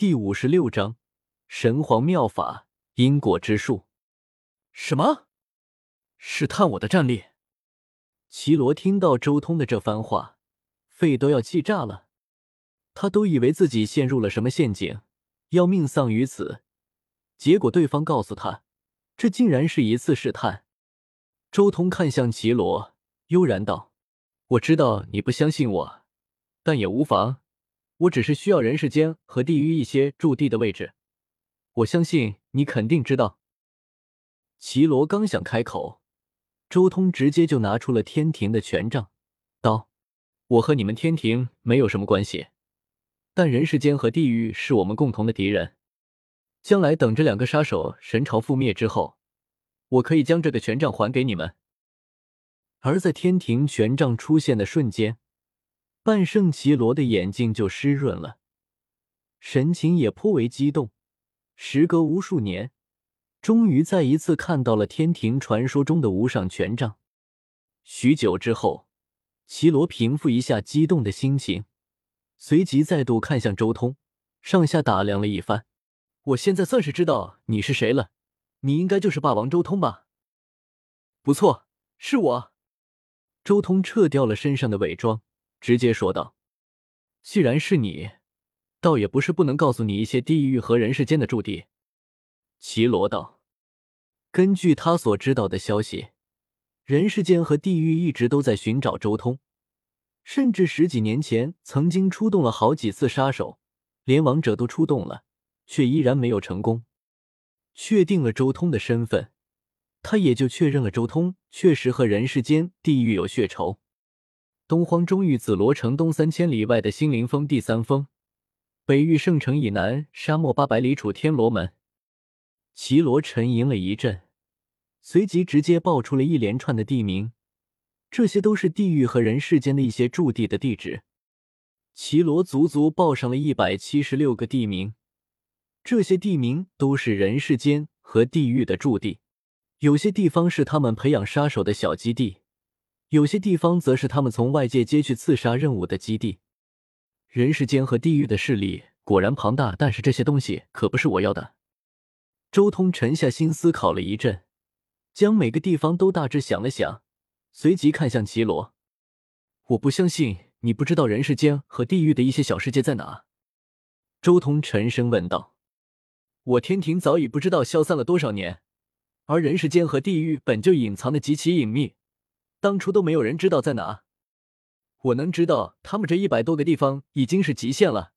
第五十六章神皇妙法因果之术。什么？试探我的战力？齐罗听到周通的这番话，肺都要气炸了。他都以为自己陷入了什么陷阱，要命丧于此。结果对方告诉他，这竟然是一次试探。周通看向齐罗，悠然道：“我知道你不相信我，但也无妨。”我只是需要人世间和地狱一些驻地的位置，我相信你肯定知道。齐罗刚想开口，周通直接就拿出了天庭的权杖，道：“我和你们天庭没有什么关系，但人世间和地狱是我们共同的敌人。将来等这两个杀手神朝覆灭之后，我可以将这个权杖还给你们。”而在天庭权杖出现的瞬间。半圣奇罗的眼睛就湿润了，神情也颇为激动。时隔无数年，终于再一次看到了天庭传说中的无上权杖。许久之后，奇罗平复一下激动的心情，随即再度看向周通，上下打量了一番。我现在算是知道你是谁了，你应该就是霸王周通吧？不错，是我。周通撤掉了身上的伪装。直接说道：“既然是你，倒也不是不能告诉你一些地狱和人世间的驻地。”齐罗道：“根据他所知道的消息，人世间和地狱一直都在寻找周通，甚至十几年前曾经出动了好几次杀手，连王者都出动了，却依然没有成功。确定了周通的身份，他也就确认了周通确实和人世间、地狱有血仇。”东荒中域紫罗城东三千里外的心灵峰第三峰，北域圣城以南沙漠八百里处天罗门。齐罗沉吟了一阵，随即直接报出了一连串的地名，这些都是地狱和人世间的一些驻地的地址。齐罗足足报上了一百七十六个地名，这些地名都是人世间和地狱的驻地，有些地方是他们培养杀手的小基地。有些地方则是他们从外界接去刺杀任务的基地。人世间和地狱的势力果然庞大，但是这些东西可不是我要的。周通沉下心思考了一阵，将每个地方都大致想了想，随即看向齐罗：“我不相信你不知道人世间和地狱的一些小世界在哪。”周通沉声问道：“我天庭早已不知道消散了多少年，而人世间和地狱本就隐藏的极其隐秘。”当初都没有人知道在哪，我能知道他们这一百多个地方已经是极限了。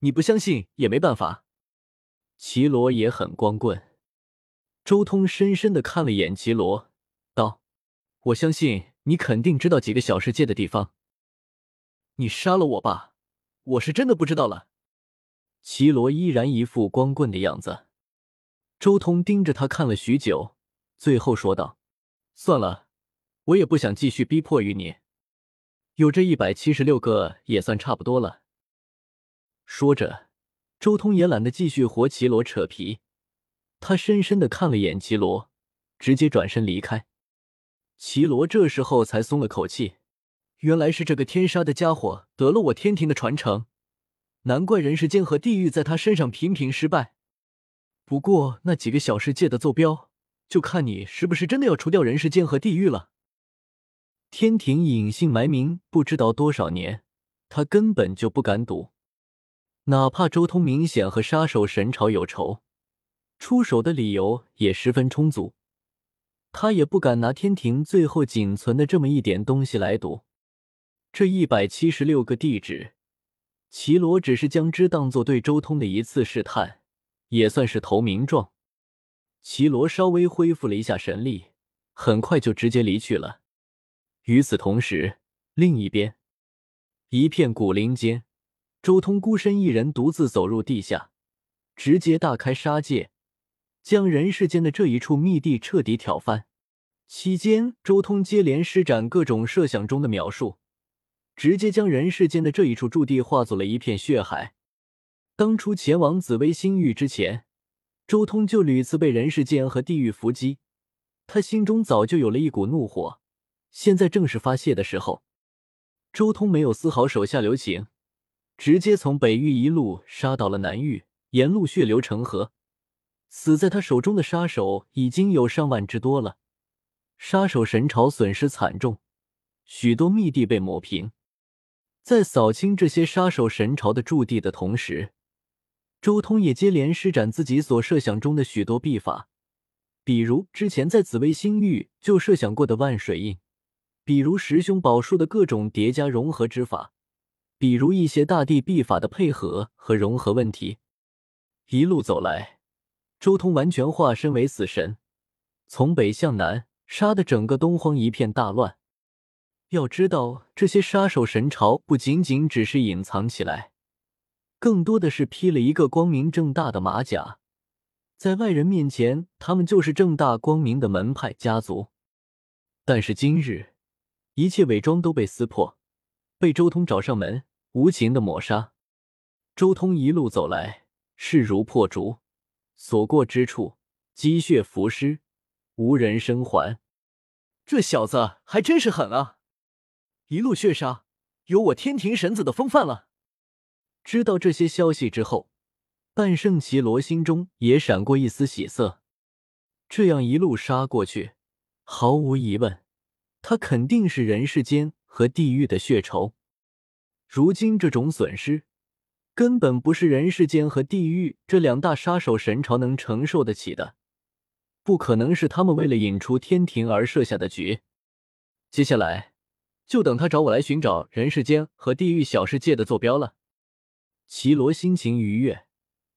你不相信也没办法。齐罗也很光棍。周通深深的看了眼齐罗，道：“我相信你肯定知道几个小世界的地方。你杀了我吧，我是真的不知道了。”齐罗依然一副光棍的样子。周通盯着他看了许久，最后说道：“算了。”我也不想继续逼迫于你，有这一百七十六个也算差不多了。说着，周通也懒得继续和齐罗扯皮，他深深的看了眼齐罗，直接转身离开。齐罗这时候才松了口气，原来是这个天杀的家伙得了我天庭的传承，难怪人世间和地狱在他身上频频失败。不过那几个小世界的坐标，就看你是不是真的要除掉人世间和地狱了。天庭隐姓埋名不知道多少年，他根本就不敢赌。哪怕周通明显和杀手神朝有仇，出手的理由也十分充足，他也不敢拿天庭最后仅存的这么一点东西来赌。这一百七十六个地址，齐罗只是将之当做对周通的一次试探，也算是投名状。齐罗稍微恢复了一下神力，很快就直接离去了。与此同时，另一边，一片古林间，周通孤身一人独自走入地下，直接大开杀戒，将人世间的这一处密地彻底挑翻。期间，周通接连施展各种设想中的秒术，直接将人世间的这一处驻地化作了一片血海。当初前往紫薇星域之前，周通就屡次被人世间和地狱伏击，他心中早就有了一股怒火。现在正是发泄的时候，周通没有丝毫手下留情，直接从北域一路杀到了南域，沿路血流成河，死在他手中的杀手已经有上万之多了。杀手神朝损失惨重，许多密地被抹平。在扫清这些杀手神朝的驻地的同时，周通也接连施展自己所设想中的许多秘法，比如之前在紫薇星域就设想过的万水印，比如十凶宝术的各种叠加融合之法，比如一些大地秘法的配合和融合问题。一路走来，周通完全化身为死神，从北向南杀的整个东荒一片大乱。要知道，这些杀手神朝不仅仅只是隐藏起来。更多的是披了一个光明正大的马甲，在外人面前，他们就是正大光明的门派家族。但是今日，一切伪装都被撕破，被周通找上门，无情的抹杀。周通一路走来，势如破竹，所过之处，积血浮尸，无人生还。这小子还真是狠啊！一路血杀，有我天庭神子的风范了。知道这些消息之后，半圣奇罗心中也闪过一丝喜色。这样一路杀过去，毫无疑问，他肯定是人世间和地狱的血仇。如今这种损失，根本不是人世间和地狱这两大杀手神朝能承受得起的。不可能是他们为了引出天庭而设下的局。接下来，就等他找我来寻找人世间和地狱小世界的坐标了。齐罗心情愉悦，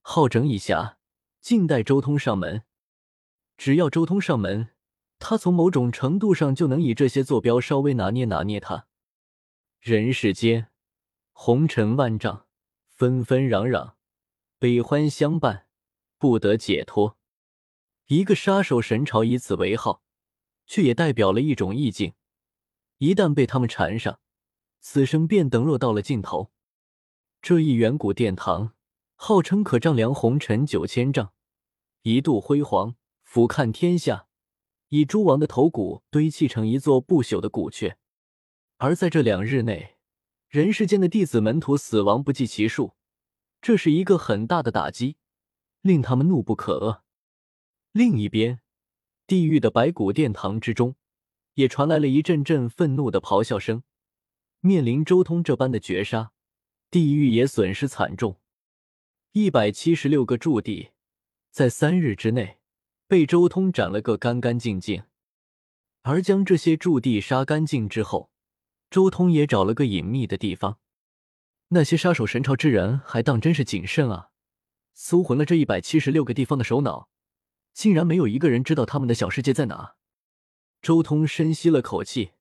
好整以暇，静待周通上门。只要周通上门，他从某种程度上就能以这些坐标稍微拿捏拿捏他。人世间红尘万丈，纷纷攘攘，悲欢相伴，不得解脱。一个杀手神朝以此为号，却也代表了一种意境。一旦被他们缠上，此生便等若到了尽头。这一远古殿堂，号称可丈量红尘九千丈，一度辉煌，俯瞰天下，以诸王的头骨堆砌成一座不朽的古阙。而在这两日内，人世间的弟子门徒死亡不计其数，这是一个很大的打击，令他们怒不可遏。另一边，地狱的白骨殿堂之中，也传来了一阵阵愤怒的咆哮声。面临周通这般的绝杀。地狱也损失惨重，一百七十六个驻地在三日之内被周通斩了个干干净净。而将这些驻地杀干净之后，周通也找了个隐秘的地方。那些杀手神朝之人还当真是谨慎啊！搜魂了这一百七十六个地方的首脑，竟然没有一个人知道他们的小世界在哪。周通深吸了口气，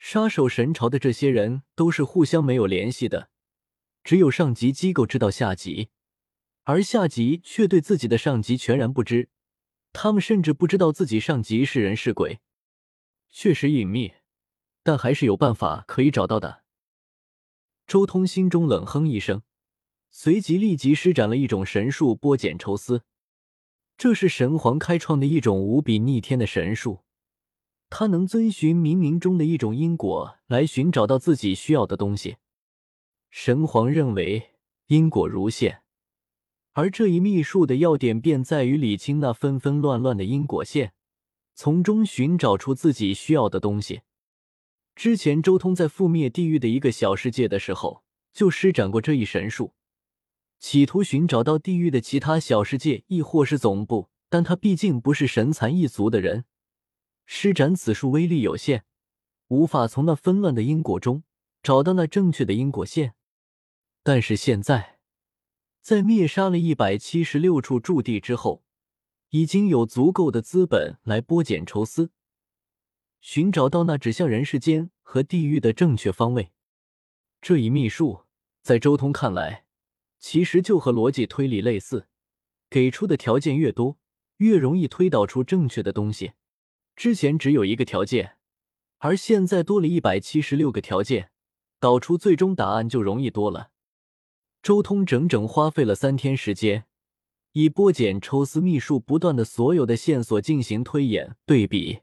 杀手神朝的这些人都是互相没有联系的。只有上级机构知道下级，而下级却对自己的上级全然不知。他们甚至不知道自己上级是人是鬼，确实隐秘，但还是有办法可以找到的。周通心中冷哼一声，随即立即施展了一种神术——剥茧抽丝。这是神皇开创的一种无比逆天的神术，他能遵循冥冥中的一种因果来寻找到自己需要的东西。神皇认为因果如线，而这一秘术的要点便在于理清那纷纷乱乱的因果线，从中寻找出自己需要的东西。之前周通在覆灭地狱的一个小世界的时候，就施展过这一神术，企图寻找到地狱的其他小世界，亦或是总部。但他毕竟不是神蚕一族的人，施展此术威力有限，无法从那纷乱的因果中找到那正确的因果线。但是现在，在灭杀了一百七十六处驻地之后，已经有足够的资本来剥茧抽丝，寻找到那指向人世间和地狱的正确方位。这一秘术，在周通看来，其实就和逻辑推理类似，给出的条件越多，越容易推导出正确的东西。之前只有一个条件，而现在多了一百七十六个条件，导出最终答案就容易多了。周通整整花费了三天时间，以剥茧抽丝秘术，不断的所有的线索进行推演对比，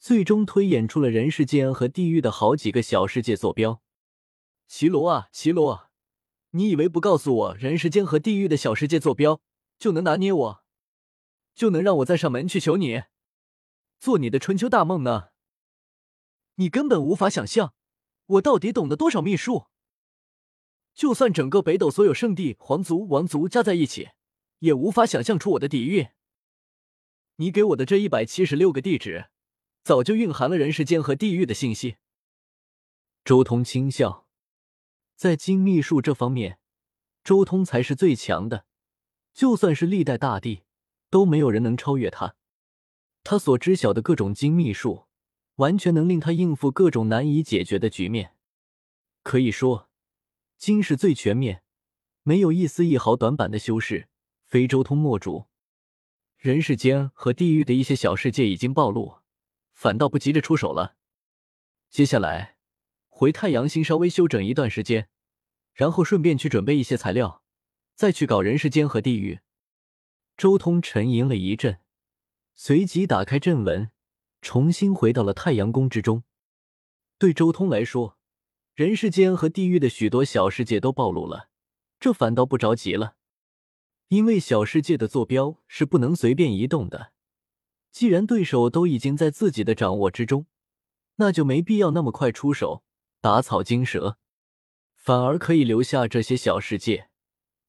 最终推演出了人世间和地狱的好几个小世界坐标。齐罗啊，齐罗，你以为不告诉我人世间和地狱的小世界坐标，就能拿捏我，就能让我再上门去求你，做你的春秋大梦呢？你根本无法想象，我到底懂得多少秘术。就算整个北斗所有圣地、皇族、王族加在一起，也无法想象出我的底蕴。你给我的这一百七十六个地址，早就蕴含了人世间和地狱的信息。周通轻笑，在精密术这方面，周通才是最强的，就算是历代大帝，都没有人能超越他。他所知晓的各种精密术。完全能令他应付各种难以解决的局面，可以说，今世最全面，没有一丝一毫短板的修士，非周通莫属。人世间和地狱的一些小世界已经暴露，反倒不急着出手了。接下来回太阳星稍微休整一段时间，然后顺便去准备一些材料，再去搞人世间和地狱。周通沉吟了一阵，随即打开阵文。重新回到了太阳宫之中。对周通来说，人世间和地狱的许多小世界都暴露了，这反倒不着急了，因为小世界的坐标是不能随便移动的。既然对手都已经在自己的掌握之中，那就没必要那么快出手打草惊蛇，反而可以留下这些小世界，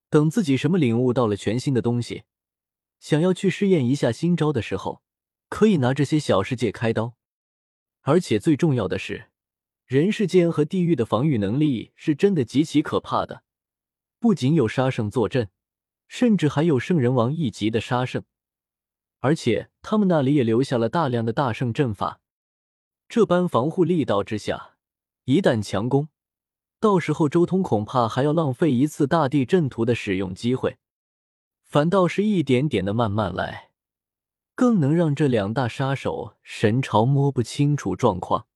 等自己什么领悟到了全新的东西，想要去试验一下新招的时候。可以拿这些小世界开刀，而且最重要的是，人世间和地狱的防御能力是真的极其可怕的。不仅有杀圣坐镇，甚至还有圣人王一级的杀圣，而且他们那里也留下了大量的大圣阵法。这般防护力道之下，一旦强攻，到时候周通恐怕还要浪费一次大地阵图的使用机会，反倒是一点点的慢慢来。更能让这两大杀手神朝摸不清楚状况。